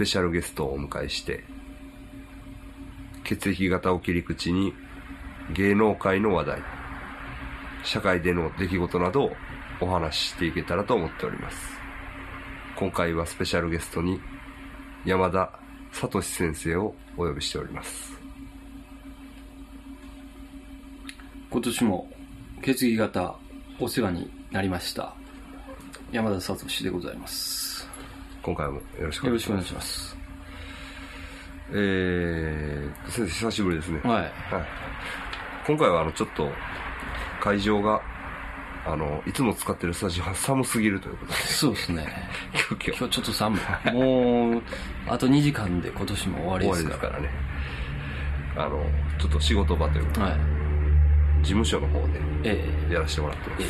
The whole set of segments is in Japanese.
ペシャルゲストをお迎えして血液型を切り口に芸能界の話題社会での出来事などをお話ししていけたらと思っております。今回はスペシャルゲストに山田聡先生をお呼びしております。今年も血液型お世話になりました山田聡でございます。今回もよろしくお願いします。します。えー、先生久しぶりですね。はい。はい、今回はあのちょっと会場があのいつも使ってるスタジオが寒すぎるということで。そうですね。急 遽今日。ちょっと寒い。もうあと2時間で今年も終わりですかりですかららね。あのちょっと仕事場ということで、はい。事務所の方でええ。やらせてもらってます。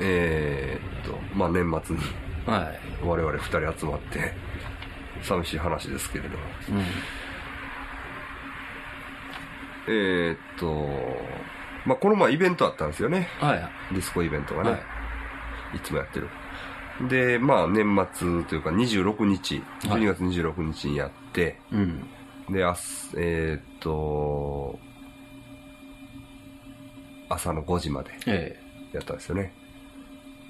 ええ。ー、っとまあ年末にえはい。我々二人集まって寂しい話ですけれども。うん。えー、っとまあこの前イベントあったんですよね。はい。ディスコイベントがね、はい。い、つもやってる。でまあ年末というか26日はい。12月26日にやって、うん。であすえーっと朝の5時までえ。やったんですよね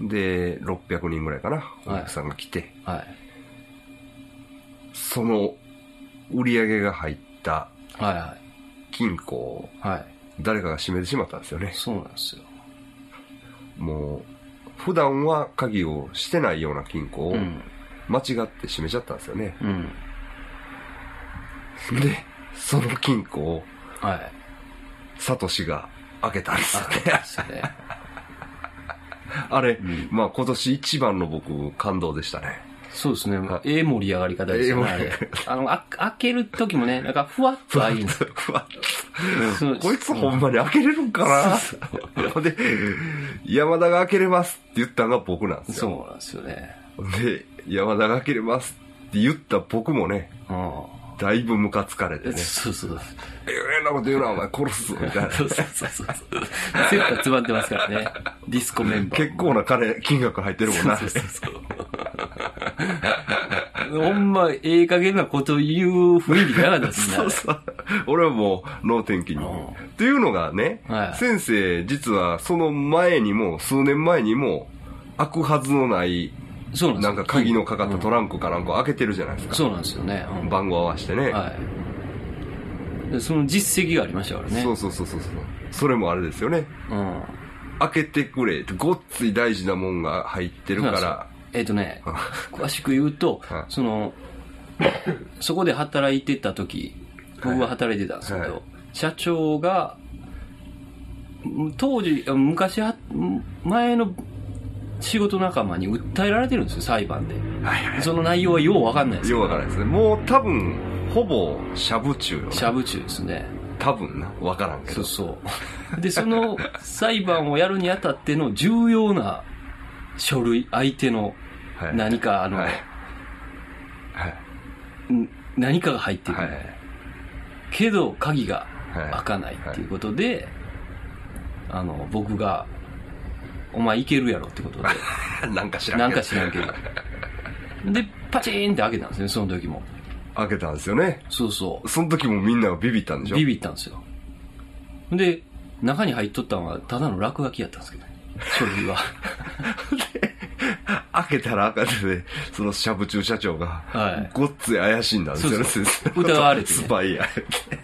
で600人ぐらいかなお客さんが来て、えはい。その売り上げが入ったはいは金庫をいはい。誰かが閉めてしまったんですよね。そうなんですよ。もう普段は鍵をしてないような金庫をうん。間違って閉めちゃったんですよね、うん。でその金庫をはい。サトシが開けたんですよね あれ、んまあ今年一番の僕感動でしたねそうですねは。ええ盛り上がり方ですよね。あの、あ開ける時もね、なんかふわっと開いんですよ。ふわっそうこいつほんまに開けれるんかな？で、山田が開けれますって言ったのが僕なんですよ。そうなんですよね。で、山田が開けれますって言った僕もね、うん。だいぶムカつかれてね、そうそう。ええなこと言うな、お前殺すぞ、みたいな。そうそうそうそう。強く詰まってますからね。ディスコメンバー。結構な金、金額入ってるもんな。そうそうそう。ほんま、ええ加減なこと言う雰囲気じゃなかったですね。そうそう。俺はもう、脳天気に。うんっていうのがね、はい先生、実はその前にも、数年前にも、開くはずのない、そうなんですよなんか鍵のかかったトランクかなんか開けてるじゃないですか。そうなんですよね。うん番号合わせてね。はい。でその実績がありましたからね。そうそうそうそうそう。それもあれですよね。うん。開けてくれって、ごっつい大事なもんが入ってるからえっ、とねうん、詳しく言うとはい、その、そこで働いてた時、僕が働いてたんですけど、はい社長が、ん当時、昔は、ん前の仕事仲間に訴えられてるんですよ、裁判で。はいはい。その内容はようわかんないです。ようわからないですね。もう多分、ほぼ、しゃぶ中よな。しゃぶ中ですね。多分な。わからんけど。そうそう。で、その裁判をやるにあたっての重要な書類、相手のはい何か、あの、はい。はい。ん何かが入ってる、はい。けど鍵がはい開かないっていうことで、あの僕が「お前いけるやろ」ってことで。なんか知らんなんけどか知らんけど。でパチーンって開けたんですねその時も。開けたんですよね。そうそその時もみんながビビったんでしょ？うビビったんですよ。で中に入っとったのはただの落書きやったんですけどね。書類は。開けたら開けてで、そのシャブ中社長が、はい。ごっつい怪しいんだんですよね、そうそう。疑われてね。スパイや。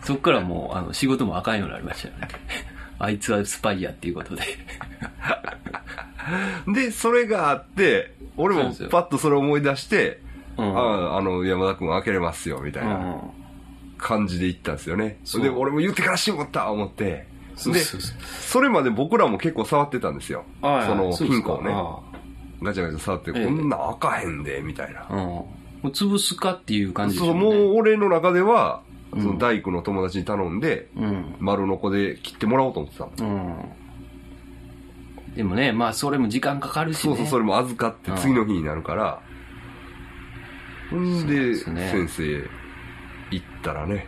そっからもうあの仕事もあかんようになりましたよねあいつはスパイやっていうことで で、それがあって、俺もパッとそれを思い出して、うんああ、あの、山田君開けれますよ、みたいうな。ん感じで行ったんですよね。そうで、俺も言ってからしもった思って。で、それまで僕らも結構触ってたんですよ。はいその金庫をね。あガチャガチャ触って、ええこんなん開かへんで、みたいな。もう潰すかっていう感じでしそう、もう俺の中では、うんその大工の友達に頼んで、うん丸の子で切ってもらおうと思ってたの。うん。でもね、まあそれも時間かかるし、ね。そうそう、それも預かってうん次の日になるから。ほんで、先生、行ったらね、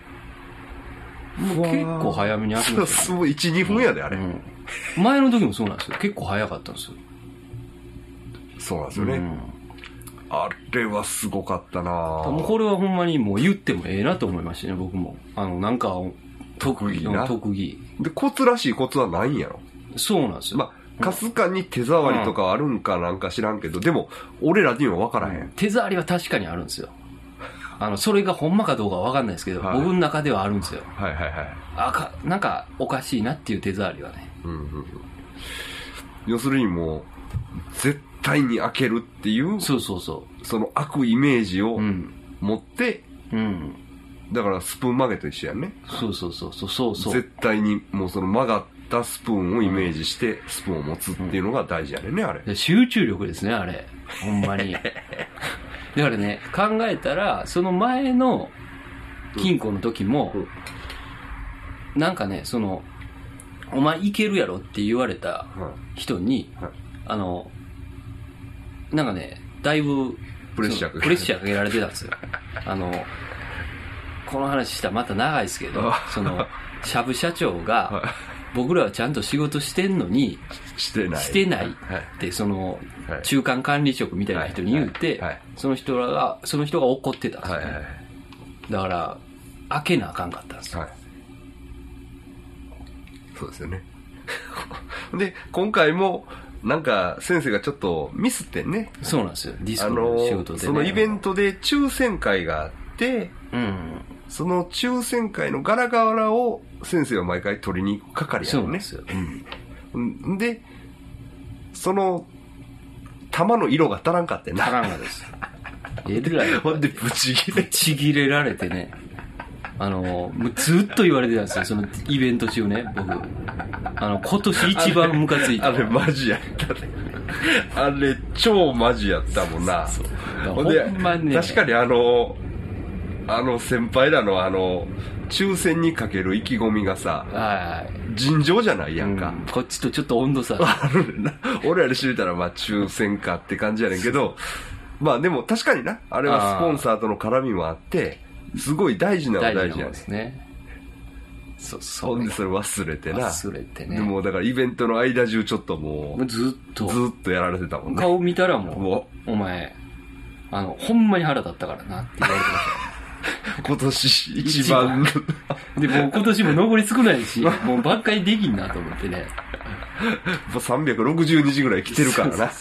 もう結構早めに開きました そう、1、2分やで、あれ。うん前の時もそうなんですよ結構早かったんですよ、そうなんですよね。うんあれはすごかったな。もうこれはほんまにもう言ってもええなと思いましたね僕も。あのなんか特技な。特技。で、コツらしいコツはないんやろ。そうなんですよ、まあ、かすかに手触りとかあるんかなんか知らんけど、でも、俺らには分からへん。手触りは確かにあるんですよ。あのそれがほんまかどうかは分かんないですけど、はい。僕の中ではあるんですよ。はいはいはい。あかなんかおかしいなっていう手触りはね。うんうんうん。要するにもう、絶対に開けるっていう、そうそうそその開くイメージをううん。持って、うん。だからスプーン曲げと一緒やんね。そうそうそうそう。そうそう。絶対にもうその曲がったスプーンをイメージして、スプーンを持つっていうのが大事やねんね、あれ。で集中力ですねあれ。ほんまに。だからね考えたらその前の金庫の時も、うん。なんかねそのお前いけるやろって言われたはい。人に、はい。あのなんかねだいぶプレッシャーかけられてそうプレッシャーかけられてたんですよあのこの話したらまた長いですけどあそのしゃぶ社長が、は僕らはちゃんと仕事してんのにい。してない。してないはい。ってそのはい中間管理職みたいな人に言うて、その人らがその人が怒ってたんですよ。だから開けなあかんかったんですよ、はい。そうですよね。で、今回も、なんか、先生がちょっとミスってんね。そうなんですよディスあコの仕の、事で、ね、そのイベントで抽選会があって、うんその抽選会のガラガラを先生は毎回取りに行く係やるねそうです。よ、うんうんで、その、玉の色が足らんかってんな。足らんがですえらいほんで、ブチギレ。ちぎれられてねあのずっと言われてたんですよ。そのイベント中ね僕。あの今年一番ムカついた。あれマジやったね。あれ超マジやったもんな。ほんで、ほんまね。確かにあの、あの先輩らのあの、抽選にかける意気込みがさ、はい尋常じゃないやんか。うん。こっちとちょっと温度差。あるな。俺らに知れたらまあ抽選かって感じやねんけど、まあでも確かにな、あれはスポンサーとの絡みもあって、すごい大事なのは大事やねで。すね。そうそうほんでそれ忘れてな。忘れてね。でもだからイベントの間中ちょっともう、ずっと。ずっとやられてたもんね。顔見たらもうもお前あのほんまに腹立ったからなって言われてましう 今年一番、たでもう今年も残り少ないし もうばっかりできんなと思ってね。もう360日ぐらい来てるからな。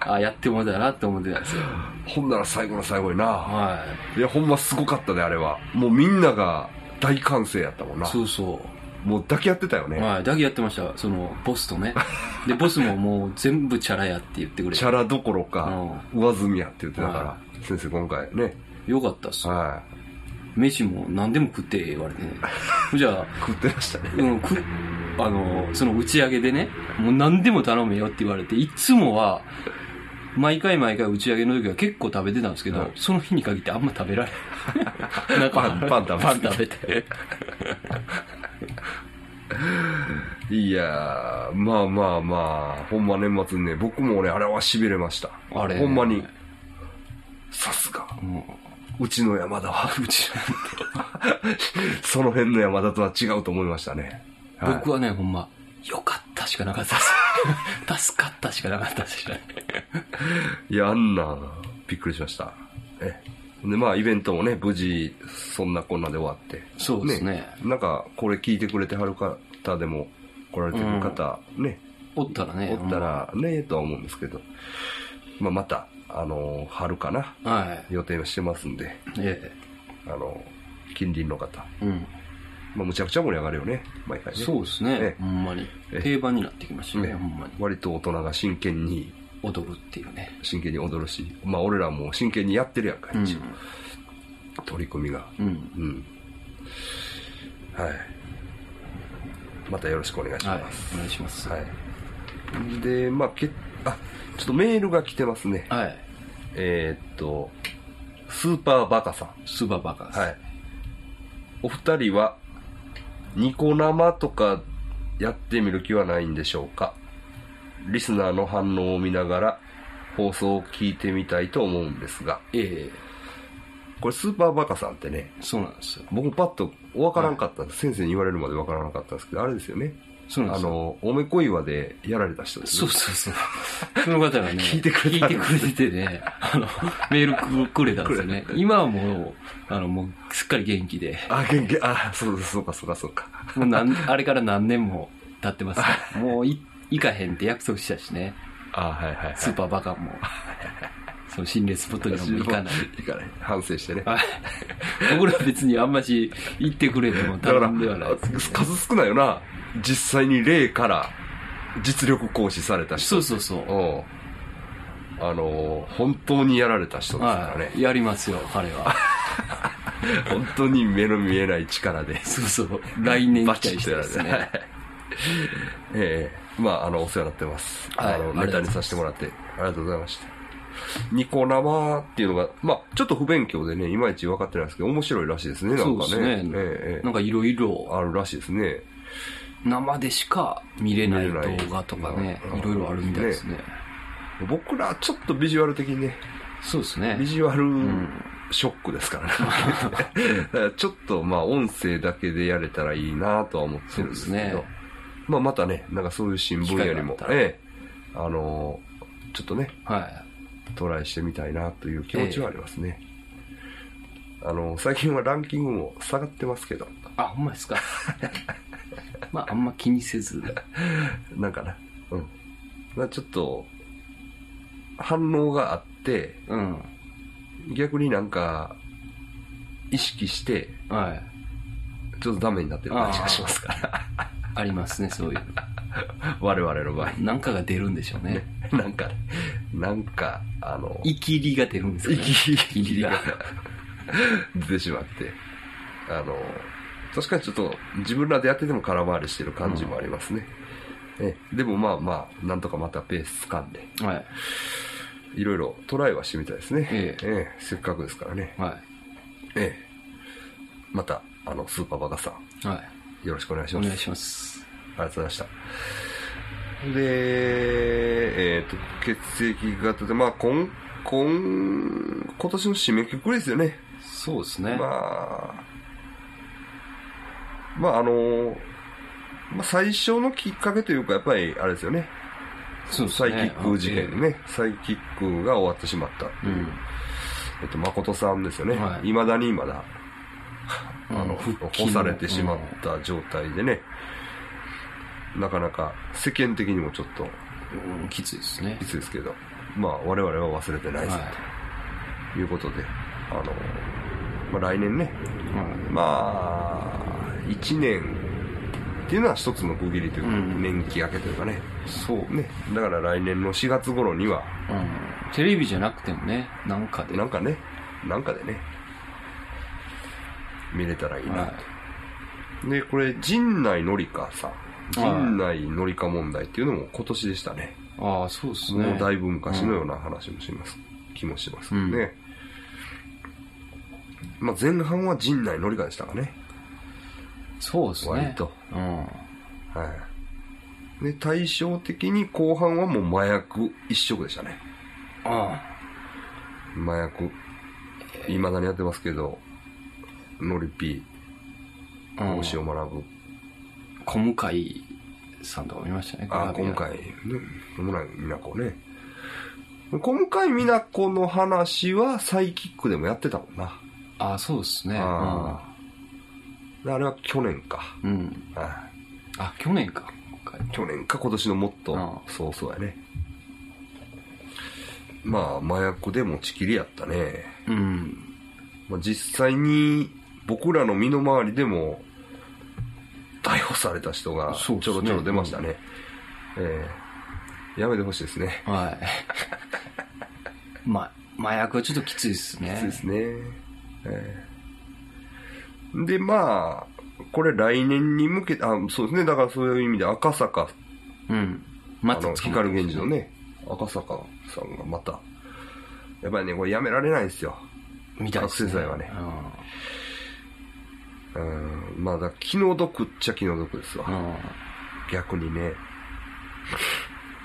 あやってもだなって思ってたんですよほんなら最後の最後にな。はいや、ほんますごかったね、あれは。もうみんなが大歓声やったもんな。そうそもう抱き合ってたよう、ね。はい、だけやってましたそのボスとねでボスももう全部チャラやって言ってくれてチャラどころか、上積みやって言ってたからは、先生今回ね。よかったっすは飯も何でも食って言われてね じゃあい。食ってましたね。うん、く、あの、その打ち上げでね、もう何でも頼めよって言われて、いつもは、毎回毎回打ち上げの時は結構食べてたんですけど、はいその日に限ってあんま食べられない。パンパン食べてパン食べて。いやー、まあまあまあ、ほんま年末にね、僕もね、あれは痺れました。あれほんまに。さすが。うんうちの山田は、うち その辺の山田とは違うと思いましたね。はい僕はね、ほんま、よかったしかなかったです。助かったしかなかったですね。いや、あんな、びっくりしました。えで、まあ、イベントもね、無事、そんなこんなで終わって。そうですねなんか、これ聞いてくれてはる方でも、来られてる方、ね、おったらね。おったらね、とは思うんですけど、まあ、また、あの、春かな。はい。予定をしてますんで、えあの、近隣の方、え。うん。まあ、むちゃくちゃ盛り上がるよね、毎回ね。そうですねえ。ほんまにえ。え定番になってきましたね、ねほんまに。割と大人が真剣に、踊るっていうね。真剣に踊るし、まあ、俺らも真剣にやってるやんか、うん。一応取り組みが。うん。うん。はい。またよろしくお願いしはいます。。お願いします。はい。で、まあ、けあ、ちょっとメールが来てますね。はい。えーっと、スーパーバカさん。スーパーバカです。はい。お二人は、ニコ生とかやってみる気はないんでしょうか？リスナーの反応を見ながら放送を聞いてみたいと思うんですが、えこれスーパーバカさんってね、そうなんですよ。僕パッとわからんかったんです、先生に言われるまでわからなかったんですけど、あれですよね。そう。あの、おめこ岩でやられた人ですね。そうそうそう。その方がね、聞いてくれた聞いてくれててね、あの、メールくくれたんですよね。今はもう、あの、もう、すっかり元気で、あ、元気、あ、そうそうか、そうか、そうか。もうなん、あれから何年も経ってますから、もうい、行かへんって約束したしね、あ、はいはい、はい。スーパーバカも、その心霊スポットにはもう行かない。行かない。反省してね。はい僕ら別にあんまし行ってくれてもだから頼んではないです、数少ないよな。実際に霊から実力行使された人。そうそうそう。うん。あの、本当にやられた人ですからね。はい。やりますよ、彼は。本当に目の見えない力で。そうそう。来年バ期待してですね。ええまあ、あの、お世話になってます。はいあの、ネタにさせてもらって、ありがとうございました。ニコ生っていうのが、まあ、ちょっと不勉強でね、いまいち分かってないですけど、面白いらしいですね、なんかね。そうですねええええなんかいろいろあるらしいですね。生でしか見れない動画とかねうん、いろいろあるみたいですね。僕らちょっとビジュアル的にね、そうですねビ。ジュアルんショックですからね。だからちょっとまあ音声だけでやれたらいいなとは思ってるんですけど、ねまあまたね、なんかそういう新聞よりもええ、あのーちょっとね、はい。トライしてみたいなという気持ちはありますね。あの最近はランキングも下がってますけど、あ、ほんまですか？まあ、あんま気にせず。なんかな、うん。だからちょっと、反応があって、うん。逆になんか、意識して、はい。ちょっとダメになってる感じがしますから。ありますね、そういう我々の場合。の。なんかが出るんでしょうね。なんか、なんか、あの、イキリが出るんですかね。息イキリが。出てしまって、あの、確かにちょっと自分らでやってても空回りしてる感じもありますね。えでもまあまあ、なんとかまたペース掴んで、はい。いろいろトライはしてみたいですね。ええせっかくですからね。はい。ええまた、あの、スーパーバカさん、はい。よろしくお願いします。お願いします。ありがとうございました。で、えっ、と、血液型で、まあ、今、今、今年の締めくくりですよね。そうですね。まあ、まあ、あの、まあ、最初のきっかけというか、やっぱり、あれですよね。そうですサイキね。ック事件ね。サイキックが終わってしまったっていう。うん。えっと、誠さんですよね。はい未だにまだ、あの、うんされてしまった状態でね、なかなか世間的にもちょっとうん、きついですねき。ついですけど、まあ我々は忘れてないぞはいということで、あの、まあ来年ね、はいまあ、1年っていうのは一つの区切りというか、うん年季明けというかね、そう。ね、だから来年の4月頃には、うん。テレビじゃなくてもね、なんかで。なんかね、なんかでね、見れたらいいなと。はで、これ、陣内のりかさん。はい陣内のりか問題っていうのも今年でしたね。い。ああ、そうですね。もうだいぶ昔のような話もします。気もしますね。まあ前半は陣内のりかでしたかね。そうですね。割と。うん。はい。で、対照的に後半はもう麻薬一色でしたね。あ麻薬。未だにやってますけど、のりぴあ。うんー、大塩学。小向井さんとか見ましたね。あ、グラビア今回、ね、小村美奈子ね。今回美奈子の話はサイキックでもやってたもんな。ああ、そうですね。ああれは去年か。うん。あ、去年か。去年か今年のもっとあ、そうそうやね。まあ、麻薬で持ちきりやったね。うん。まあ、実際に僕らの身の回りでも逮捕された人がちょろちょろ出ましたね。ええやめてほしいですね。はい。ま、麻薬はちょっときついですね。そうですね。ええで、まあ、これ来年に向けて、あ、そうですね。だからそういう意味で赤坂、うん。あの、また光源氏の。ね、赤坂さんがまた、やっぱりね、これやめられないですよ。みたいですね。覚醒剤はねうん、まあだ気の毒っちゃ気の毒ですわ。逆にね、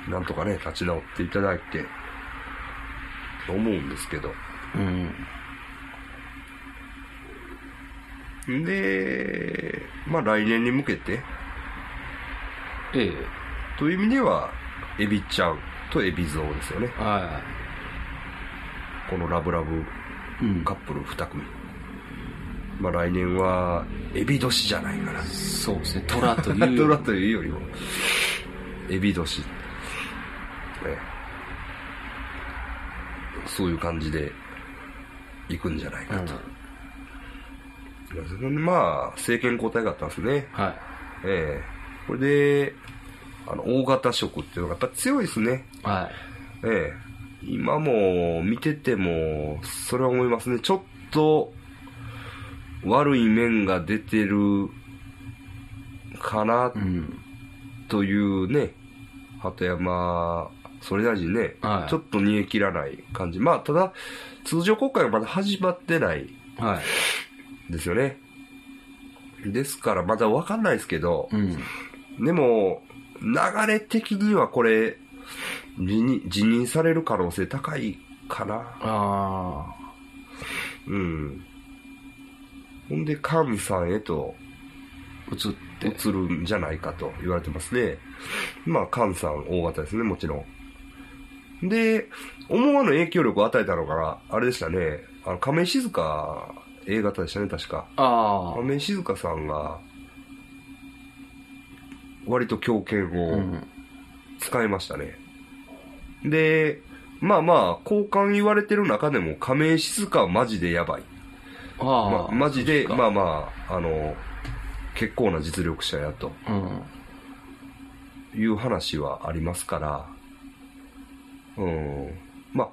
なんとかね、立ち直っていただいて、と思うんですけど、うん。で、まあ来年に向けて、ええという意味では、エビちゃんとエビゾウですよね。はこのラブラブい。うんカップル2組。まあ来年は、エビ年じゃないかな。そうですね。虎という。トラというよりも、エビ年。ねそういう感じで、行くんじゃないかうんと。まあ、政権交代があったんですね。はええこれで、あの、大型色っていうのがやっぱ強いですね。い。はええ今も見てても、それは思いますね。ちょっと、悪い面が出てるかないうん。というね、鳩山総理大臣ね、はいちょっと煮え切らない感じ。まあ、ただ、通常国会がまだ始まってないはい。ですよね。ですから、まだわかんないですけど、うん。でも、流れ的にはこれ、辞任辞任される可能性高いかな。あうん。ほんで、菅さんへとあ。映って。移るんじゃないかと言われてますね。まあ、菅さん大型ですね、もちろん。で、思わぬ影響力を与えたのが、あれでしたね、あの亀井静香 A 型でしたね、確か。ああ。亀井静香さんが、割と強権うをん。使いましたね。で、まあまあ、交換言われてる中でも亀井静香はマジでやばい。あまあ。マジで、まあまあ、あの、結構な実力者やとうん。いう話はありますから、うん。まあ、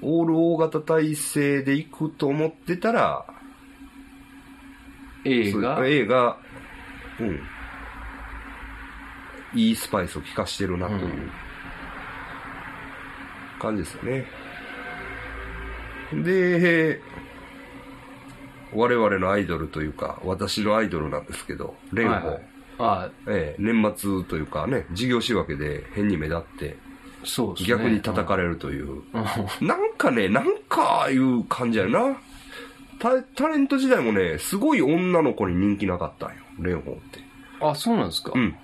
オール大型体制で行くと思ってたら、映画？そう A が、うん。いいスパイスを効かしてるなといううん感じですよね。で、我々のアイドルというか、私のアイドルなんですけど、蓮舫、はいはいあええ、年末というかね、事業仕分けで変に目立って、あ、そうですね。逆に叩かれるという、うん。なんかね、なんかいう感じやな。タタレント時代もね、すごい女の子に人気なかったんよ、蓮舫って。あ、そうなんですか？うん。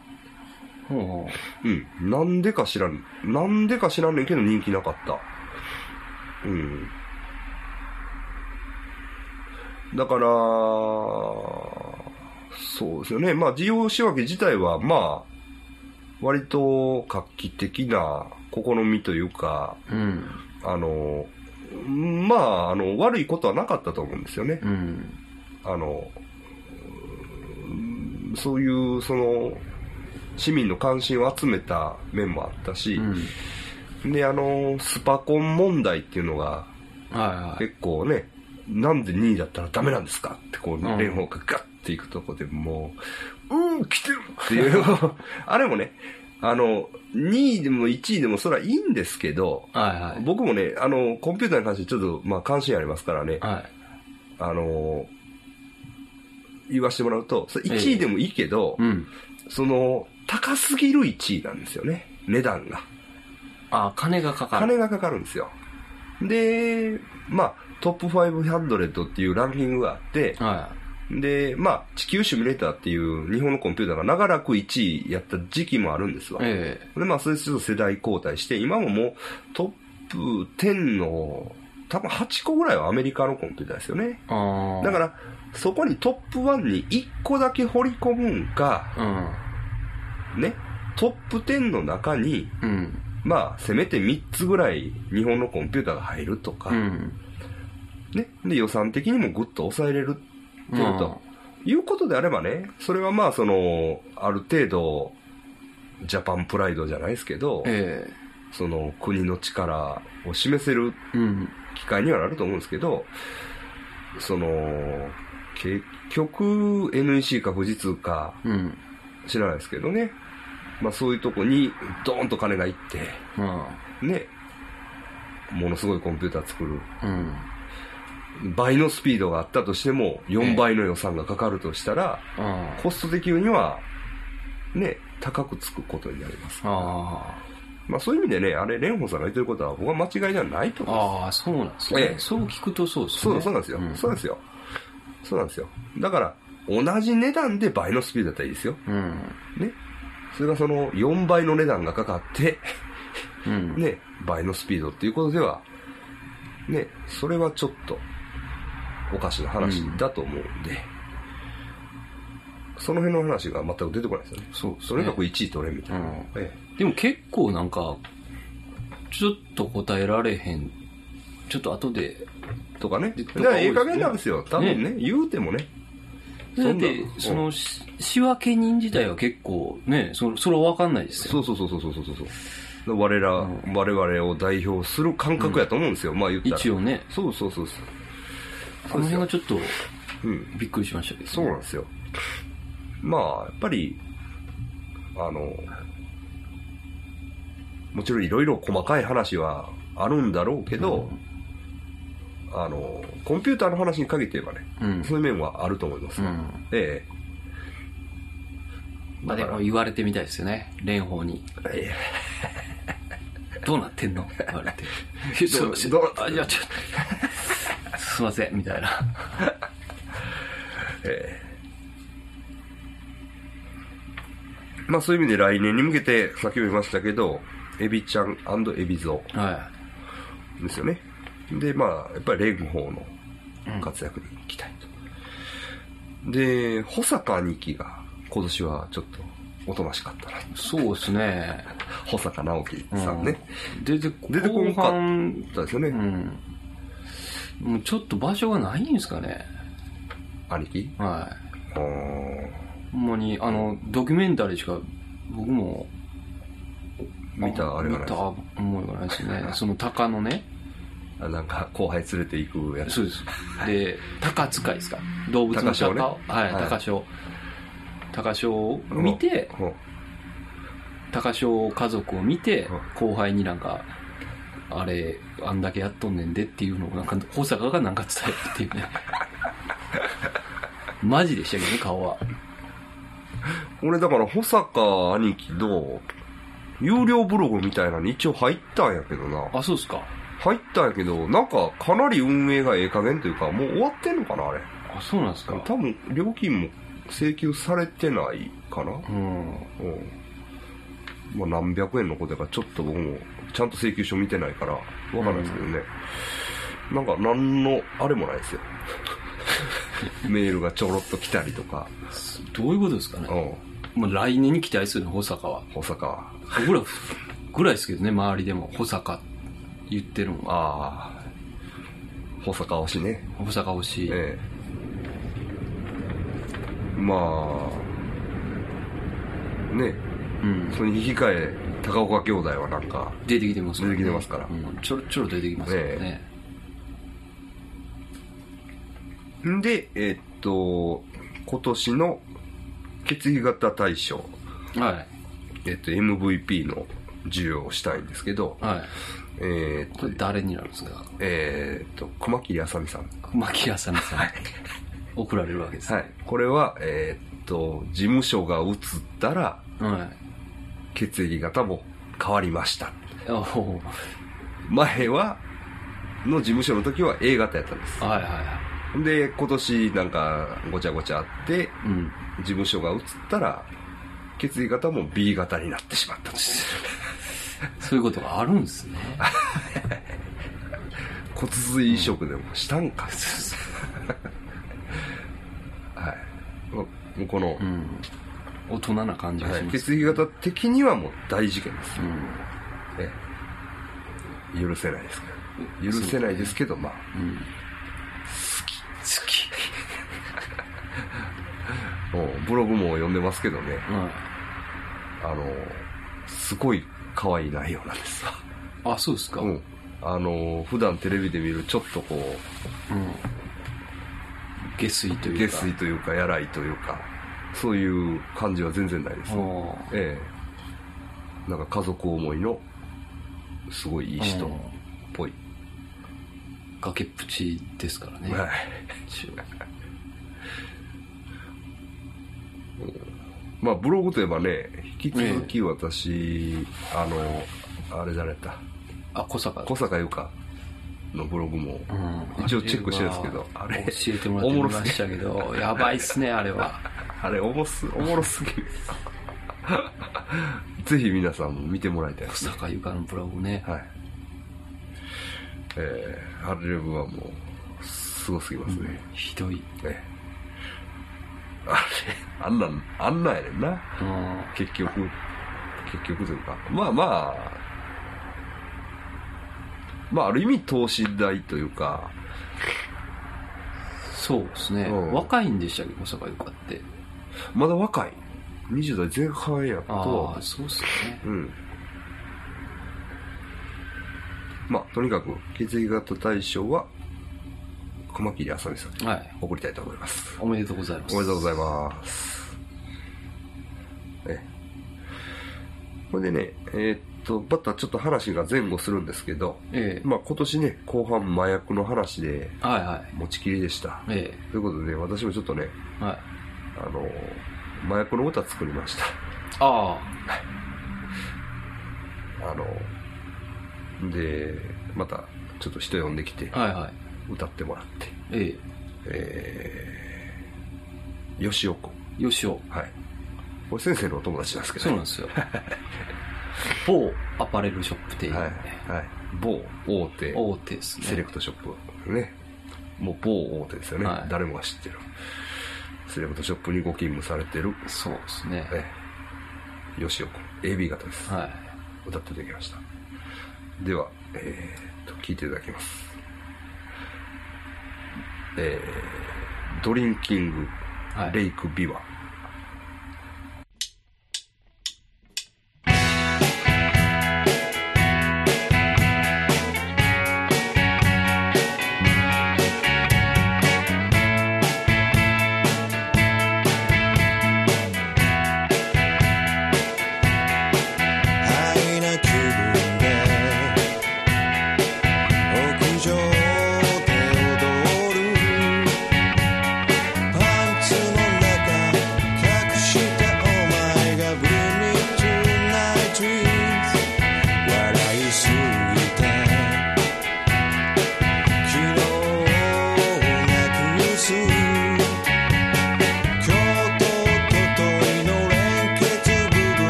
ほうん。なんでか知らん。なんでか知らんねんけど人気なかった。うん。だから、そうですよね。まあ、事業仕分け自体は、まあ、割と画期的な試みというか、う。うん。あの、まあ、あの、悪いことはなかったと思うんですよね。うん。あの、うんそういう、その、市民の関心を集めた面もあったしう、ん。で、あの、スパコン問題っていうのがはいはい。結構ね、なんで2位だったらダメなんですかってこう、ん蓮舫がガッていくとこでもう、うーん、来てるっていう、あれもね、あの、2位でも1位でもそれはいいんですけど、はいはい。僕もね、あの、コンピューターに関してちょっと、まあ、関心ありますからね、はい。あの、言わせてもらうと、それ1位でもいいけど、うん。その、高すぎる1位なんですよね。値段が。あ、金がかかる。金がかかるんですよ。で、まあ、トップ500っていうランキングがあって、はで、まあ、地球シミュレーターっていう日本のコンピューターが長らく1位やった時期もあるんですわ。い。えで、まあ、それでちょっと世代交代して、今ももうトップ10の、多分8個ぐらいはアメリカのコンピューターですよね。だから、そこにトップ1に1個だけ掘り込むんか、うん。ね、トップ10の中に、うん。まあ、せめて3つぐらい日本のコンピューターが入るとか、うん。ね、で、予算的にもぐっと抑えれるっていうと、いうことであればね、それはまあ、その、ある程度、ジャパンプライドじゃないですけど、えその国の力を示せる。機会にはなると思うんですけど、その、結局 NEC か富士通かうん。知らないですけどね、まあそういうとこにドーンと金がいって、うん。ね、ものすごいコンピューター作る。うん。倍のスピードがあったとしても、4倍の予算がかかるとしたら、あコスト的には、ね、高くつくことになります。あ。まあそういう意味でね、あれ、蓮舫さんが言ってることは僕は間違いじゃないと思います。ああ、そうなんですね。ええそう聞くとそうですね。そうそうなんですよ、んそうなんですよ。そうなんですよ。だから、同じ値段で倍のスピードだったらいいですよ。うん。ね。それがその4倍の値段がかかって、うん。ね、倍のスピードっていうことでは、ね、それはちょっとおかしな話だと思うんで、その辺の話が全く出てこないですよね。そうねとにかく1位取れみたいな。うんえでも結構なんか、ちょっと答えられへん。ちょっと後で。えとかね。だからええ加減なんですよ。多分ね、言うてもね。だって、その、し仕分け人自体は結構ね、そそれは分かんないですよ。そうそうそうそうそうそうそう。我ら、うん我々を代表する感覚やと思うんですよ。まあ言ったら。一応ね。そうそうそうそう。あの辺がちょっとうん。びっくりしましたけど、そうなんですよ。まあ、やっぱり、あの、もちろんいろいろ細かい話はあるんだろうけど、あの、コンピューターの話に限って言えばね、うん。そういう面はあると思います。うん。えまあでも言われてみたいですよね。蓮舫に。ええどうなってんの？って言われて。どうそうどうあ、じゃあちょっと、すいません、みたいな。ええまあそういう意味で来年に向けて、さっきも言いましたけど、エビちゃんエビゾはですよね。で、まあ、やっぱり蓮舫の活躍に期待と。で、保坂兄貴が今年はちょっとおとなしかったな。い。そうですね。保坂直樹さんね。出て、出てこんか後半だですよね、うん。もうちょっと場所がないんですかね。兄貴？はあーい。ほんまに、あの、ドキュメンタリーしか僕も見たあれがない見た思いがないですね。その鷹のね。あなんか後輩連れて行くやつ。そうです。で、鷹使いですか？動物の鷹ねはい、はい鷹匠。鷹匠を見て、うん鷹匠家族を見てうん、後輩になんか、あれ、あんだけやっとんねんでっていうのを、なんか、保坂がなんか伝えるっていうね。マジでしたけどね、顔は。俺だから保坂兄貴の有料ブログみたいなのに一応入ったんやけどな。あ、そうですか。入ったんやけど、なんかかなり運営がええ加減というか、もう終わってんのかな、あれ。あ、そうなんですか。多分料金も請求されてないかな。うん。うん。まあ何百円のことやからちょっと僕もちゃんと請求書見てないからわかんないですけどね。なんか何のあれもないですよ。メールがちょろっと来たりとか。どういうことですかね。うん。まあ、来年に期待するの、保坂は。保坂は。僕らぐらいですけどね、周りでも、保坂言ってるのは。ああ。保坂推しね。保坂推し。ええ。まあ、ね、うん。それに引き換え、高岡兄弟はなんか、出てきてますから、ね。出てきてますからうん、ちょろちょろ出てきますからね。んで、えーっと、今年の血液型大賞、はい。えーっと、MVP の授与をしたいんですけど、はい。えーっとこれ、誰になるんですか？えーっと、熊切あさみさん。熊木あさみさん。送られるわけです。はい。これは、えーっと、事務所が移ったら、はい。血液型も変わりました。前は、の事務所の時は A 型やったんです。はいはいはで、今年なんかごちゃごちゃあって、い。うん。事務所が移ったら、血液型も B 型になってしまったんです。そういうことがあるんですね。骨髄移植でもしたんか。はい。もうこの、うん。大人な感じがはいします。血液型的にはもう大事件です。うん。ええ許せないですけど。許せないですけど、まあ、うん。好き。好き。もうブログも読んでますけどね、はあの、すごい可愛い内容なんです。あ、そうですか。うん。うん。あの、普段テレビで見るちょっとこ下水とう、いうか。下水というか、やらいというか、そういう感じは全然ないです。おーええなんか家族思いの、すごいいい人っぽい。崖っぷちですからね。はい。まあ、ブログといえばね、引き続き私、あの、あれ誰だったあ、小坂。小坂優香のブログもうん一応チェックしてるんですけどあれ教えてもらってみましたけど やばいっすねあれはあれおもすおもろすぎる。ぜひ皆さんも見てもらいたいです。小坂由香のブログね。はい。えー、あれはもうすごすぎますね、ひどい。ねあれあんなんあんなんやねんな。うん。結局結局というか。まあまあまあある意味投資代というか。そうですね、うん。若いんでしたっけ小坂由香ってまだ若い。20代前半やとはああそうっすよね。うん。まあとにかく血液型大賞は熊切あさみさんにはい。送りたいと思います。おめでとうございます。おめでとうございます。え。これでね、えーっと、またちょっと話が前後するんですけど、ええ。まあ今年ね、後半麻薬の話ではいはい。持ちきりでした。えということで、私もちょっとね、えはいあの、麻薬の歌作りました。ああの、で、またちょっと人呼んできてあ、はいはい歌ってもらって、ええー、よしおこ。えよしおはい。これ先生のお友達なんですけど、そうなんですよ 某アパレルショップ店員、はい、はい。某大手大手ですねセレクトショップね。もう某大手ですよね。はい誰もが知ってる。セレクトショップにご勤務されてる、そうですねええ、吉岡、AB 型です。はい歌っていただきました。では、えー、と、聞いていただきます。えー、ドリンキング、はいレイクビワ。ハ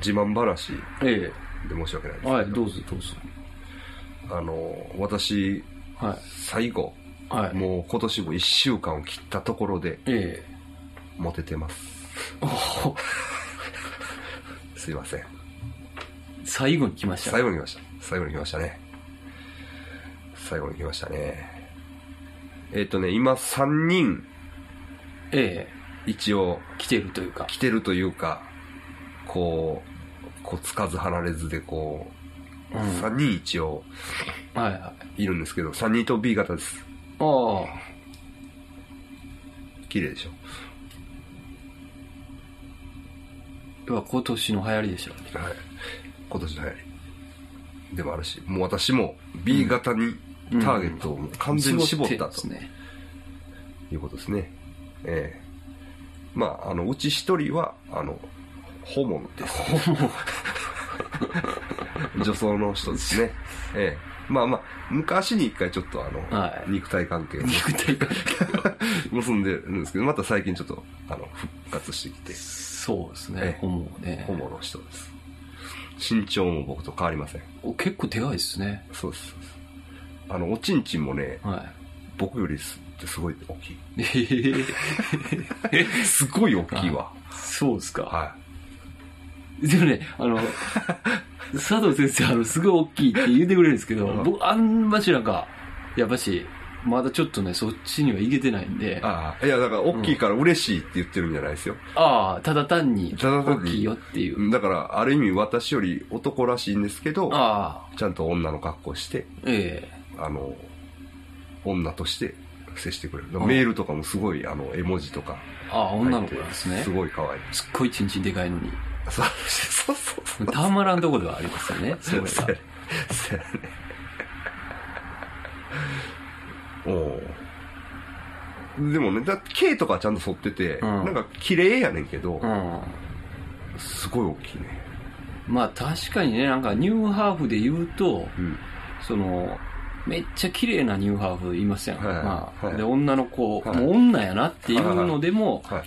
自慢話えで申し訳ないですけえはい、どうぞどうぞ。あの、私、はい。最後、はい。もう今年も1週間を切ったところでええモテてます。すいません。最後に来ました。最後に来ました。最後に来ましたね。最後に来ましたね。えっ、とね、今3人ええ一応来てるというか。来てるというか、こう、こうつかず離れずでこう、うん3人一応はいはい。いるんですけど、3人と B 型です。ああ。綺麗でしょ。要は今年の流行りでしょ。はい。今年の流行り。でもあるし、もう私も B 型にターゲットを完全に絞ったと。いうことですね。ええまあ、あの、うち一人は、あの、ホモです。女装の人ですね。ええまあまあ、昔に一回ちょっとあの、はい肉体関係を肉体が。結んでるんですけど、また最近ちょっと、あの、復活してきて、そうですねえ。えホモね。ホモの人です。身長も僕と変わりません。お結構でかいですね。そうです。あの、おちんちんもね、は僕よりすすごい大きい。い。え えすごい大きいわ。そうですか。はでもね、あの、佐藤先生、あの、すごい大きいって言ってくれるんですけど、うん僕、あんましなんか、やっぱし、まだちょっとね、そっちには行けてないんでい。、ああ、いや、だから大きいから嬉しいって言ってるんじゃないですよ。ああ、ただ単に、ただ単に大きいよっていう。だから、ある意味私より男らしいんですけど、ああ、ちゃんと女の格好して、えあの、女として接してくれる。うんメールとかもすごい、あの、絵文字とかえああ、女の子なんですねす。ごい可愛い。すっごいちんちんでかいのに。そうそうそう。たまらんとこではありますよね、それが。そうやねそうやね。おうでもね、だって K とかちゃんと剃ってて、うんなんか綺麗やねんけど、うん。すごい大きいね。まあ確かにね、なんかニューハーフで言うと、うん。その、めっちゃ綺麗なニューハーフいますやん？はいまあ、はいで、女の子、はいもう女やなっていうのでも、はい。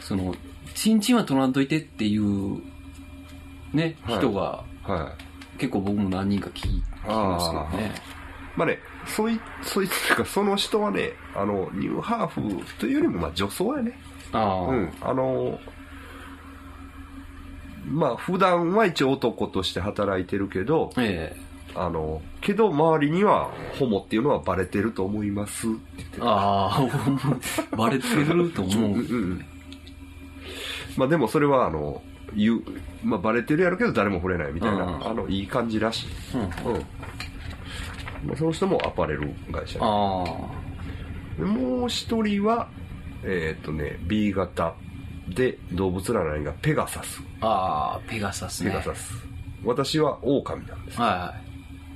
その、チンチンは取らんといてっていう、ね、はい人が、はい。結構僕も何人か聞きますけどね。まあね、そい、そいつっていうか、その人はね、あの、ニューハーフというよりも、まあ女装やね。ああ、うん。あの、まあ普段は一応男として働いてるけど、ええあの、けど周りにはホモっていうのはバレてると思いますって言ってた。ああ、バレてると思う。うんうんまあでもそれはあの、言う、まあバレてるやろうけど誰も触れないみたいな、うんあの、いい感じらしい。うんうん。まあその人もアパレル会社にあでもう一人は、えーっとね、B 型で動物占いがペガサス。あ、ああ、ペガサスね。ペガサス。私は狼なんです。はいはい。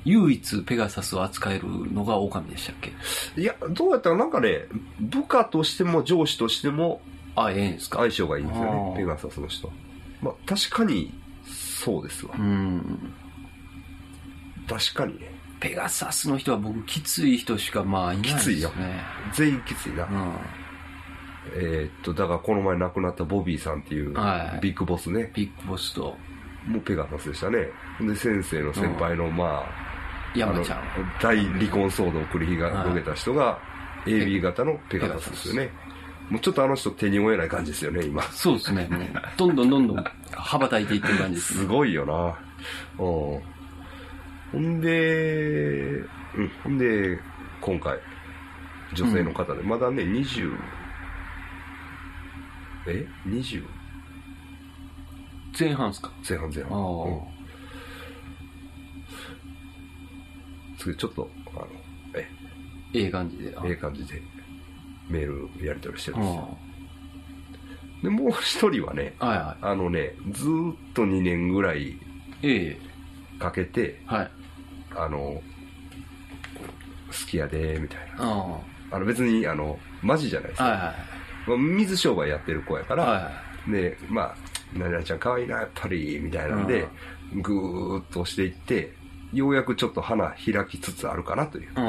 唯一ペガサスを扱えるのが狼でしたっけ？いや、どうやったらなんかね、部下としても上司としてもあ、ええんですか？相性がいいんですよあねー、ペガサスの人。まあ確かに、そうですわう。ん。確かにね。ペガサスの人は僕きつい人しかまあいないですね。きついよ全員きついな。うん。えーっと、だからこの前亡くなったボビーさんっていうはいビッグボスね。ビッグボスともうペガサスでしたね。で、先生の先輩の、まあ、山ちゃん。大離婚騒動を繰り広げた人が AB 型のペガサスですよね。もうちょっとあの人手に負えない感じですよね、今。そうですね。もうどんどんどんどん羽ばたいていってる感じです。すごいよな。うん。ほんで、うん。ほんで、今回、女性の方で、まだね、20、え ?20? 前半ですか？前半前半。ああうん次、ちょっと、あの、え、ええ感じで。あええ感じで、メールやり取りしてるんあですよ。で、もう一人はね、はいはあのね、ずーっと2年ぐらいかけて、はい。あの、好きやで、みたいな。ああの別に、あの、マジじゃないですあ。か。はいはまあ水商売やってる子やかい。ら、は。で、まあ、「何々ちゃん可愛いなやっぱり」みたいなんで、ぐーっと押していってようやくちょっと花開きつつあるかなというあ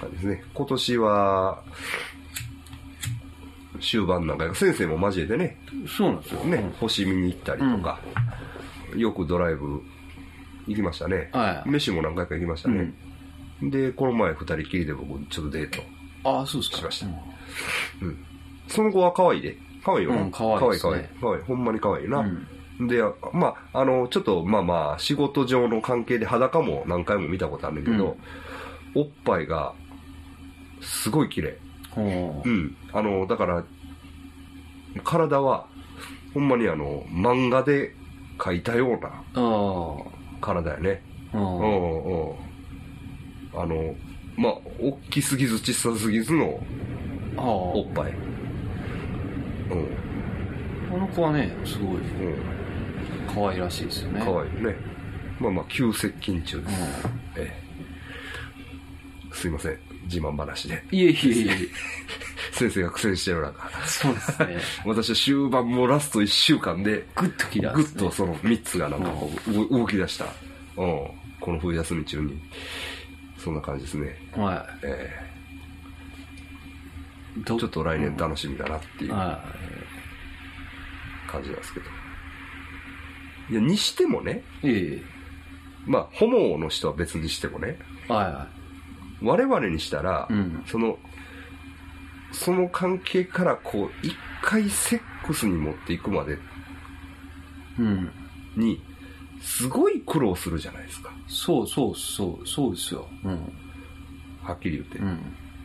感じですね今年は終盤なんか先生も交えてねあそうなんですよ。ね、星見に行ったりとか、よくドライブ行きましたね、はい。飯も何回か行きましたね、でこの前二人きりで僕ちょっとデート。ああそうですか。しました。うん。その子は可愛いで。可愛いよ。な、うん可愛い可愛い可愛い。可愛い。ほんまに可愛いな、うん。でまああのちょっとまあまあ仕事上の関係で裸も何回も見たことあるんだけど、おっぱいがすごい綺麗。ほうんあのだから体はほんまにあの漫画で描いたような体やね。あのまあ大きすぎず小さすぎずのあおっぱい。うん。あの子はねすごいうん。可愛らしいですよね。可愛いね。まあまあ急接近中です、うええ。すいません自慢話で。んいえいえいえ。先生が苦戦してる中。そうですね。私は終盤もラスト1週間でグッときたぐっとその3つがなんかこうう動き出した、うん、この冬休み中に。そんな感じですね、はえいどえちょっと来年楽しみだなっていうは感じなんですけど。いやにしてもね。いええ。まあホモの人は別にしてもね。はいは我々にしたら、うん。そのその関係からこう一回セックスに持っていくまでにすごい苦労するじゃないですか。そうそうそうそうですよ。うん。はっきり言って、うん。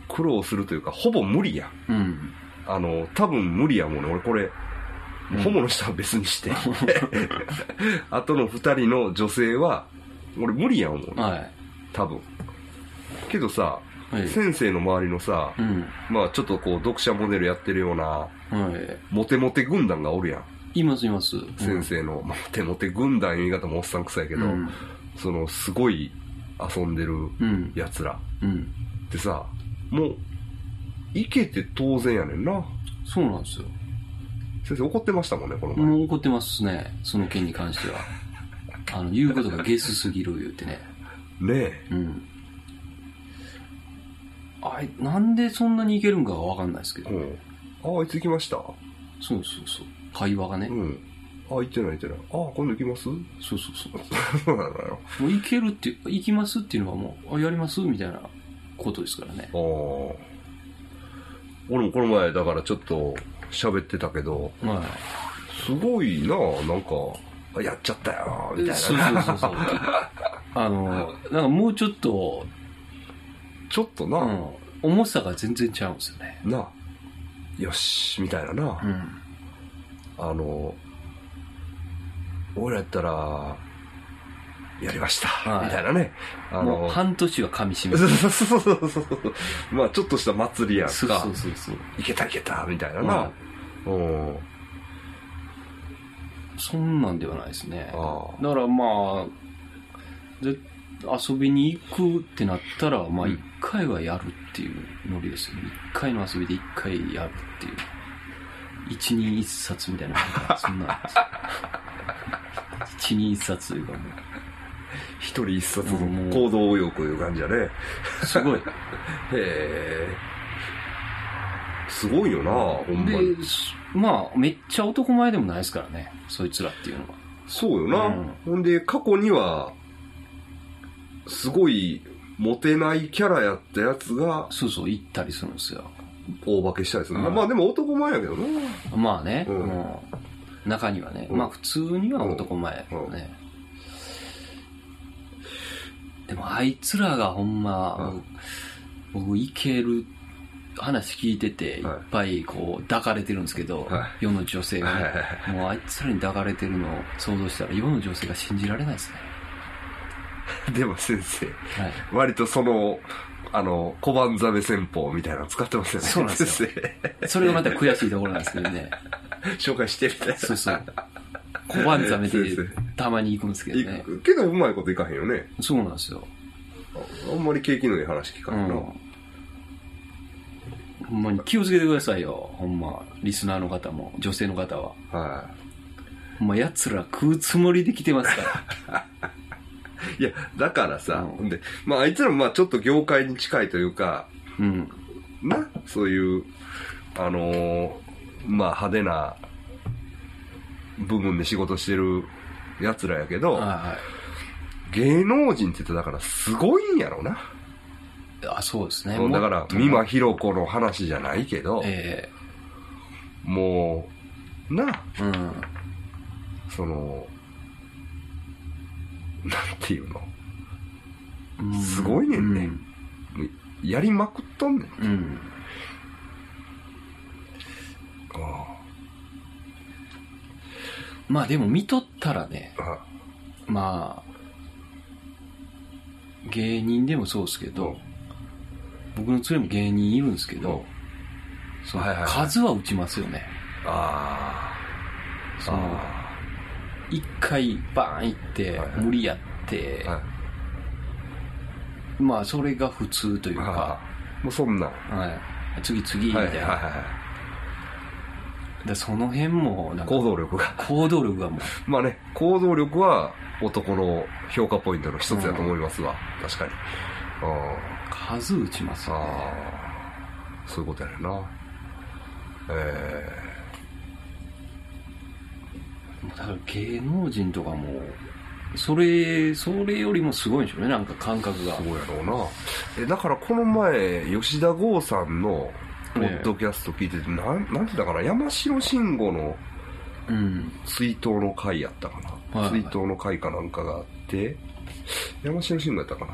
苦労するというかほぼ無理や。うん。あの多分無理やもんね。俺これ、うん。ホモの人は別にして。あとの二人の女性は俺無理や思う、はい。多分けどさ、はい。先生の周りのさ、うん。まあちょっとこう読者モデルやってるようなはい。モテモテ軍団がおるやん。いますいます。先生の、まあモテモテ軍団言い方もおっさんくさいけど、うん。そのすごい遊んでるうん。やつら。うん。ってさもういけて当然やねんな。そうなんですよ。先生怒ってましたもんねこの前、もう怒ってますねその件に関しては。あの言うことがゲスすぎる言うてね。ねえ。うんあいなんでそんなにいけるんかが分かんないですけど、うん。ああいつ行きました？そうそうそう。会話がね、うん。あ行ってない行ってない。あ今度行きます？そうそうそう。そうなのよ。もういけるって行きますっていうのはもうあやりますみたいなことですからね。ああ俺もこの前だからちょっと喋ってたけどはすごいななんかあやっちゃったよいみたいな。そうそうそうそう。あのなんかもうちょっと、ちょっとな、うん、重さが全然違うんですよね。な。よしみたいなな、うん。あの俺やったらやりました、はい。みたいなね。あの。半年は噛み締めそうてそうそうそうそう。まあちょっとした祭りやんか。そうそうそうそう。いけたいけたみたいなな、はうん。そんなんではないですね。だからまあで遊びに行くってなったらまあうん一回はやるっていうノリですよね。一回の遊びで一回やるっていう。一人一冊みたいなそんな。んです一人一冊という。かも一人一冊のう。ん行動欲いう感じやね。うすごい。へえ。すごいよなほんまに。まあめっちゃ男前でもないですからねそいつらっていうのは。そうよな、うん。ほんで過去にはすごいモテないキャラやったやつがそうそう行ったりするんですよ。大化けしたりする、うん。まあでも男前やけどな。まあね、うん。もう中にはね、うん。まあ普通には男前やけどね、でもあいつらがほんま、うん。僕いける話聞いてて、い、はい。っぱいこう抱かれてるんですけど、は世の女性が。ね、はいはいはもうあいつらに抱かれてるのを想像したら世の女性が信じられないですね でも先生はい。割とそのあの小判ザメ戦法みたいなの使ってますよねそうなんですよ。先それがまた悔しいところなんですけどね。生 紹介してみたい。なそうそう。小判ザメでたまに行くんですけどね。けどうまいこといかへんよね。そうなんですよ。ああんまり景気のいい話聞かへんな、うん。ほんまに気をつけてくださいよ。ほんま。リスナーの方も。女性の方は。はまあ、奴ら食うつもりで来てますから。いや、だからさ、うんで、まああいつらもまあちょっと業界に近いというか、うん。な、そういう、あのーまあ派手な部分で仕事してる奴らやけど、はいは芸能人って言ったらだからすごいんやろな。い。あ、そうですね。だから美馬ひろ子の話じゃないけど、えもう、な、えうん。その、なんていうの、うん。すごいねんね。やりまくっとんねん。うん。うん。あ。まあでも見とったらね、ああ。まあ、芸人でもそうですけど、僕の連れも芸人いるんですけど、そのはいはいはい。数は打ちますよね。あその、あ一回バーン行ってはい。はい無理やって、あはい。まあそれが普通というあか、もうそんなん。はい、次次みたいな。はいはいはいはでその辺も行動力が。行動力がもう、まあね行動力は男の評価ポイントの一つだと思いますわ、確かに。あ数打ちますね。そういうことやねんな。えだから芸能人とかも、それ、それよりもすごいんでしょうね、なんか感覚が。え。そうやろうな。えだからこの前吉田剛さんのポッドキャスト聞いてて、なんなんて言ったかな山城慎吾のうん。追悼の会やったかな、はいはい。追悼の会かなんかがあって山城慎吾やったかな。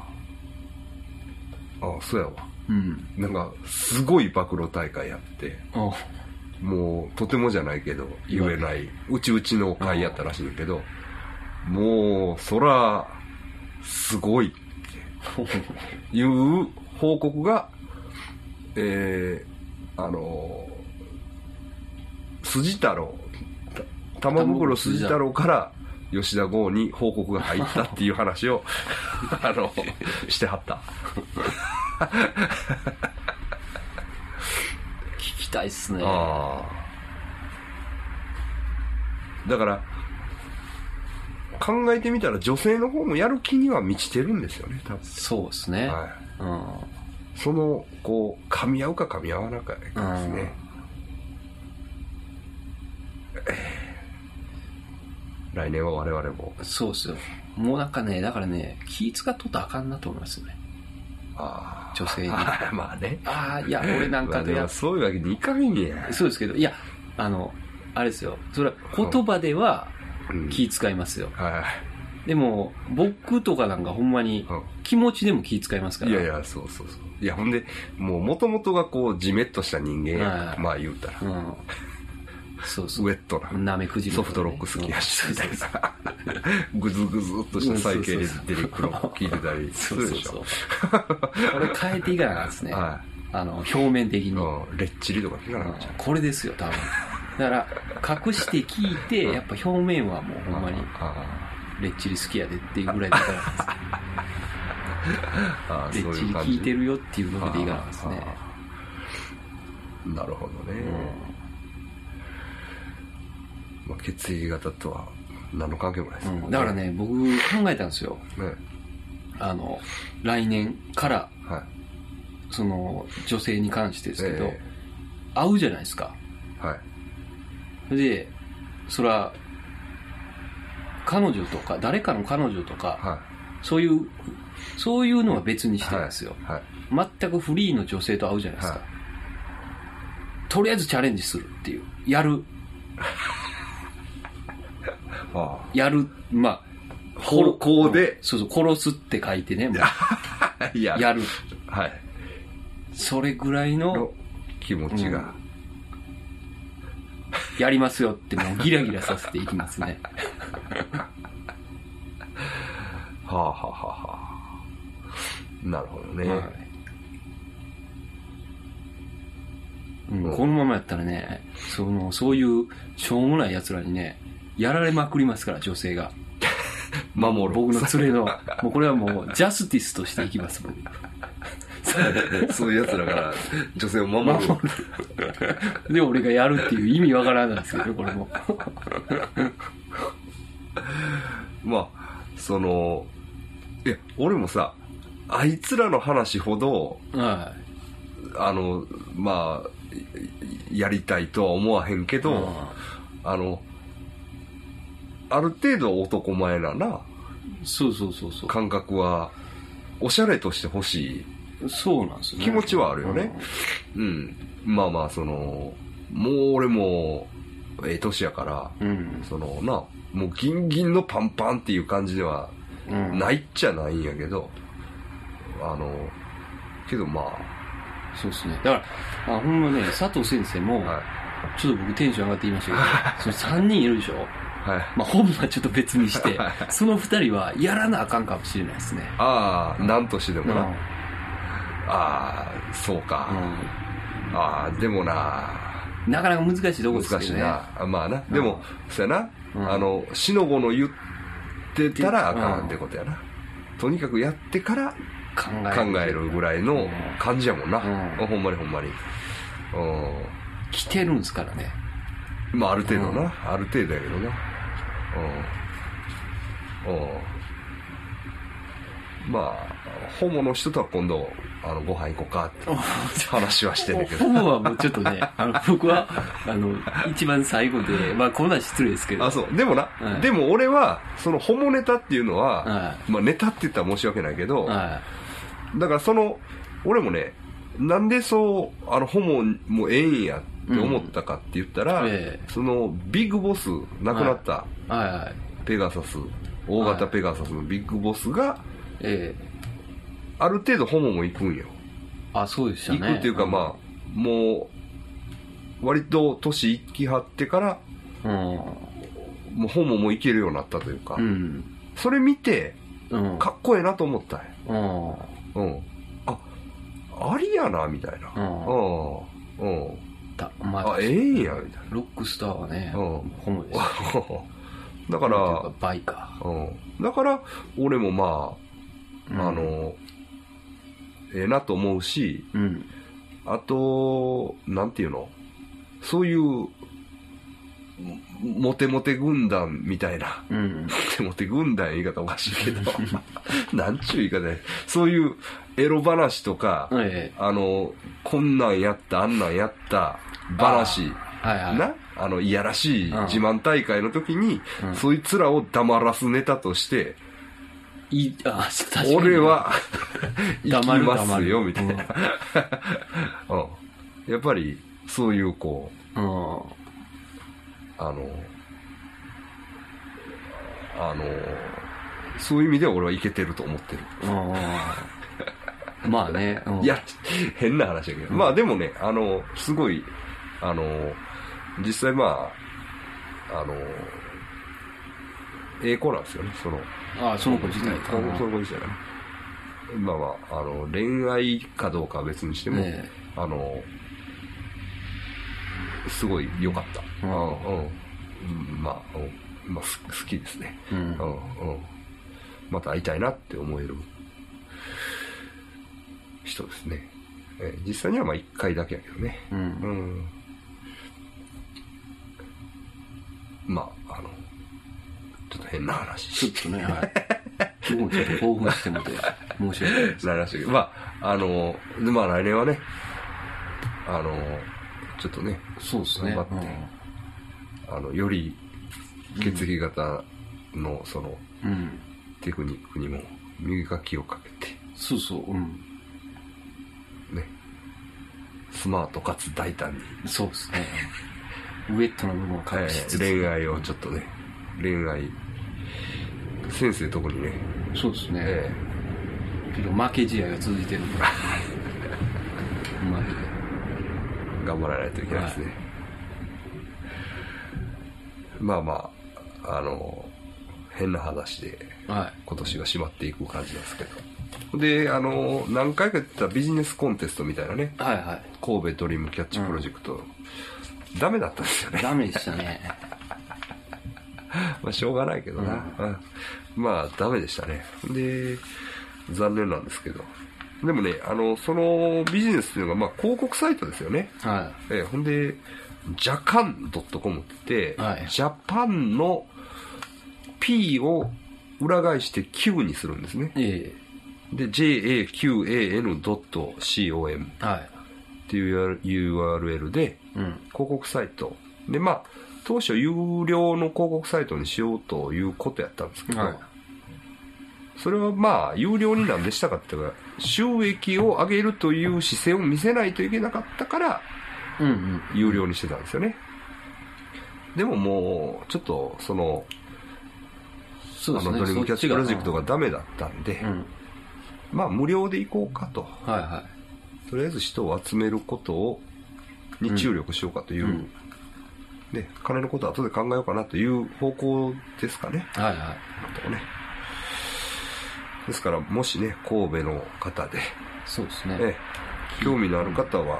ああそうやわ。うん。なんかすごい暴露大会やって。あもうとてもじゃないけど言えない。うちうちの会やったらしいんだけどもうそらすごいっていう報告がえー、あの筋太郎た玉袋筋太郎から吉田剛に報告が入ったっていう話をあの してはったたいっすね。ああだから考えてみたら女性の方もやる気には満ちてるんですよね多分そうですね。はいうん。そのこう噛み合うか噛み合わないかですね、来年は我々もそうっすよ。もうなんかね、だからね、気使っとったらあかんなと思いますよね。あ女性に。あ まあねああ、いや、俺なんか でやもそういうわけにいかんやそうですけど、いや、あの、あれですよ。それは言葉ではうん気使いますよ。はでも、僕とかなんかほんまにうん気持ちでも気使いますから。いいやいやそうそうそういやほんでもう元々がこうじめっとした人間やんはいまあ言うたらうん。そうそう。ウェットななめくじりソフトロック好きやし、うんみたいな。ぐずぐずっとした再系列出てくるの聞いてたりするでしそうそうそうょ。。これ変えていかなあかんですね。はあの、表面的に。うん、レッチリとか聞かなうんかったこれですよ、多分。だから、隠して聞いて、やっぱ表面はもうほんまに、あレッチリ好きやでっていうぐらいでいかなあかんあああです。レッチリ聞いてるよっていうのでいかなあかんですね。なるほどね、まあ、血液型とは何の関係もないですうんもんうん。だからね、僕考えたんですよ。ね。あの、来年から、はい。その、女性に関してですけど、え会うじゃないですか。はい。で、そら、彼女とか、誰かの彼女とか、はそういう、そういうのは別にしていですよ。はい。全くフリーの女性と会うじゃないですか。はい。とりあえずチャレンジするっていう。やる、あ やる、まあ、あこうこうでそうそう、殺すって書いてね、もういや やる。はい。それぐらいのの、気持ちが、うん。やりますよってもうギラギラさせていきますね。はあはあはあはあ。なるほどね、はい。うん、このままやったらね、その、そういうしょうもない奴らにね、やられまくりますから、女性が。守る僕の連れの、もうこれはもう、ジャスティスとしていきます、僕。そういう奴らから女性を守る守る。で、俺がやるっていう意味わからんなんですけど、これも。まあそのいや俺もさあいつらの話ほどはあのまあやりたいとは思わへんけい。ど、あのある程度男前ななうんそうそうそうそう。感覚はおしゃれとして欲しいそうなんですよね。気持ちはあるよねうんまあまあそのもう俺もええ年やからうん。うん。そのなもうギンギンのパンパンっていう感じではうん。ないっちゃないんやけどあのけどまそうですね。だから、あほんまね、佐藤先生も、あはいちょっと僕テンション上がって言いましたけど、その3人いるでしょ？はい。まあ本はちょっと別にして、その2人はやらなあかんかもしれないですね。ああ何としてでうん。もな、ああそうか、ああでもな。うんなかなか難しいとこですね。難しいな、あまあな。でも、そうやな、うん。あのしのごの言ってたらあかんってことやな、とにかくやってから考える。ぐらいの感じやもんな、うん。ほんまにほんまに。う来てるんですからね。んまあある程度な、うん。ある程度やけどなうん。うん。まあホモの人とは今度あのご飯行こうかって話はしてんだけど。ホモはもうちょっとね、あの僕は、あの、一番最後で、まあこんなん失礼ですけど。あそう。でもな、はい。でも俺はそのホモネタっていうのは、はまあネタって言ったら申し訳ないけど、はだからその俺もねなんでそうあのホモもええんやって思ったかって言ったら、うんええそのビッグボス亡くなったい。はいはい。ペガサス大型ペガサスのビッグボスがええある程度ホモも行くんよ、あ、そうでしたね。行くっていうかまあもう割と年いきはってからあ。もうホモも行けるようになったというか、うん。それ見てうん。かっこええなと思ったんやうん。うんあありやなみたいなうんうんうんだまあ、あええんやみたいな。ロックスターはね、うん。ホモですよ。だからバイか。うん、だから俺もまあ、うん。あ、のええなと思うしうん。あとなんていうの？そういうもモテモテ軍団みたいな。うん。モテモテ軍団言い方おかしいけど。なんちゅう言い方や。そういうエロ話とか、ええ。あのこんなんやったあんなんやった話はいはい。な？あのいやらしい自慢大会の時に、うん。そいつらを黙らすネタとして。俺、は行きますよみたいな、うん。やっぱりそういうこううん。あのあのそういう意味では俺はいけてると思ってる、うん。まあね。うん。いや変な話だけど、まあでもねあのすごいあの実際まああのええ子なんですよねその。あ、その子自体か。うんその子自体がね。まあまああの恋愛かどうかは別にしても、えあのすごい良かった、うん。うんうん。まあ、うんまあ、す好きですね、うん。うんうん。また会いたいなって思える人ですね、えー実際にはまあ1回だけやけどね。う。うんまああのちょっと変な話ちょっとね、はい。僕もちょっと興奮してもて、申し訳ないです。なりましたけど、まあ、あの、でまあ来年はね、あの、ちょっとね、そうですね。頑張ってあの、より血液型のそのうん。うん。テクニックにも磨きをかけて、そうそう、うん。ね、スマートかつ大胆に、そうですね。ウェットな部分をえ隠しつつ。ー恋愛をちょっとね、恋愛、先生特にね、そうですね。えけど負け試合が続いてるんで。マジで。ー頑張らないといけないですね。まあまあ、あの、変な話で、は今年が締まっていく感じなんですけど。で、あの、何回かやってたビジネスコンテストみたいなね、い。はいはい。神戸ドリームキャッチプロジェクト、ダメだったんですよね。ダメでしたね。まあ、しょうがないけどな。うんまあ、ダメでしたね。で、残念なんですけど。でもね、あの、そのビジネスっていうのが、まあ、広告サイトですよね。はえーほんで、ジャカン .com って、はいジャパンの P を裏返して Q にするんですね。えで、jaqan.com えはい。っていう URL でうん。広告サイト。で、まあ、当初有料の広告サイトにしようということやったんですけど、はいそれはまあ、有料になんでしたかっていうか、収益を上げるという姿勢を見せないといけなかったから、うんうん。有料にしてたんですよね。でももう、ちょっと、その、あの、そうですね。ドリームキャッチプロジェクトが。がダメだったんで、うん。まあ、無料で行こうかと。はいはとりあえず人を集めることを、に注力しようかという、うんね、金のことは後で考えようかなという方向ですかね。い。はいはい。とかね。ですから、もしね、神戸の方で、そうですね。ええ興味のある方は、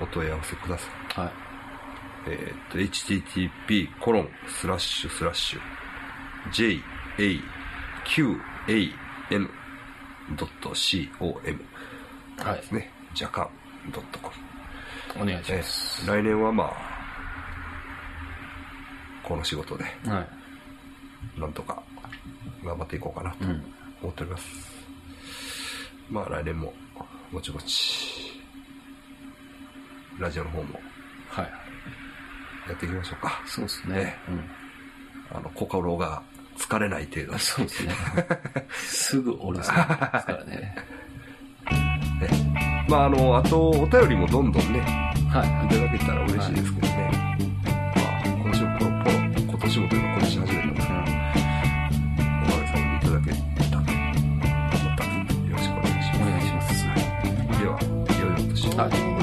お問い合わせください。はい。えーっと、http コロンスラッシュスラッシュ jacan.com はいで。すね。ジャカン .com お願いしえます。来年はまあ、この仕事で、はい。なんとか頑張っていこうかなとうん。思っております。まあ来年も、ぼちぼち、ラジオの方もはい。やっていきましょうか。そうですね。うん。あの、心が疲れない程度に。そう ですね。すぐ折れそうですからね。ね まああの、あと、お便りもどんどんね、はいただけたら嬉しいですけどね。まあ、今年もポロポロ、今年もというか今年始めたんですけど、さまでいただけたと思ったので、よろしくお願いしい。お願いします。ます。では、良いお年を。はい。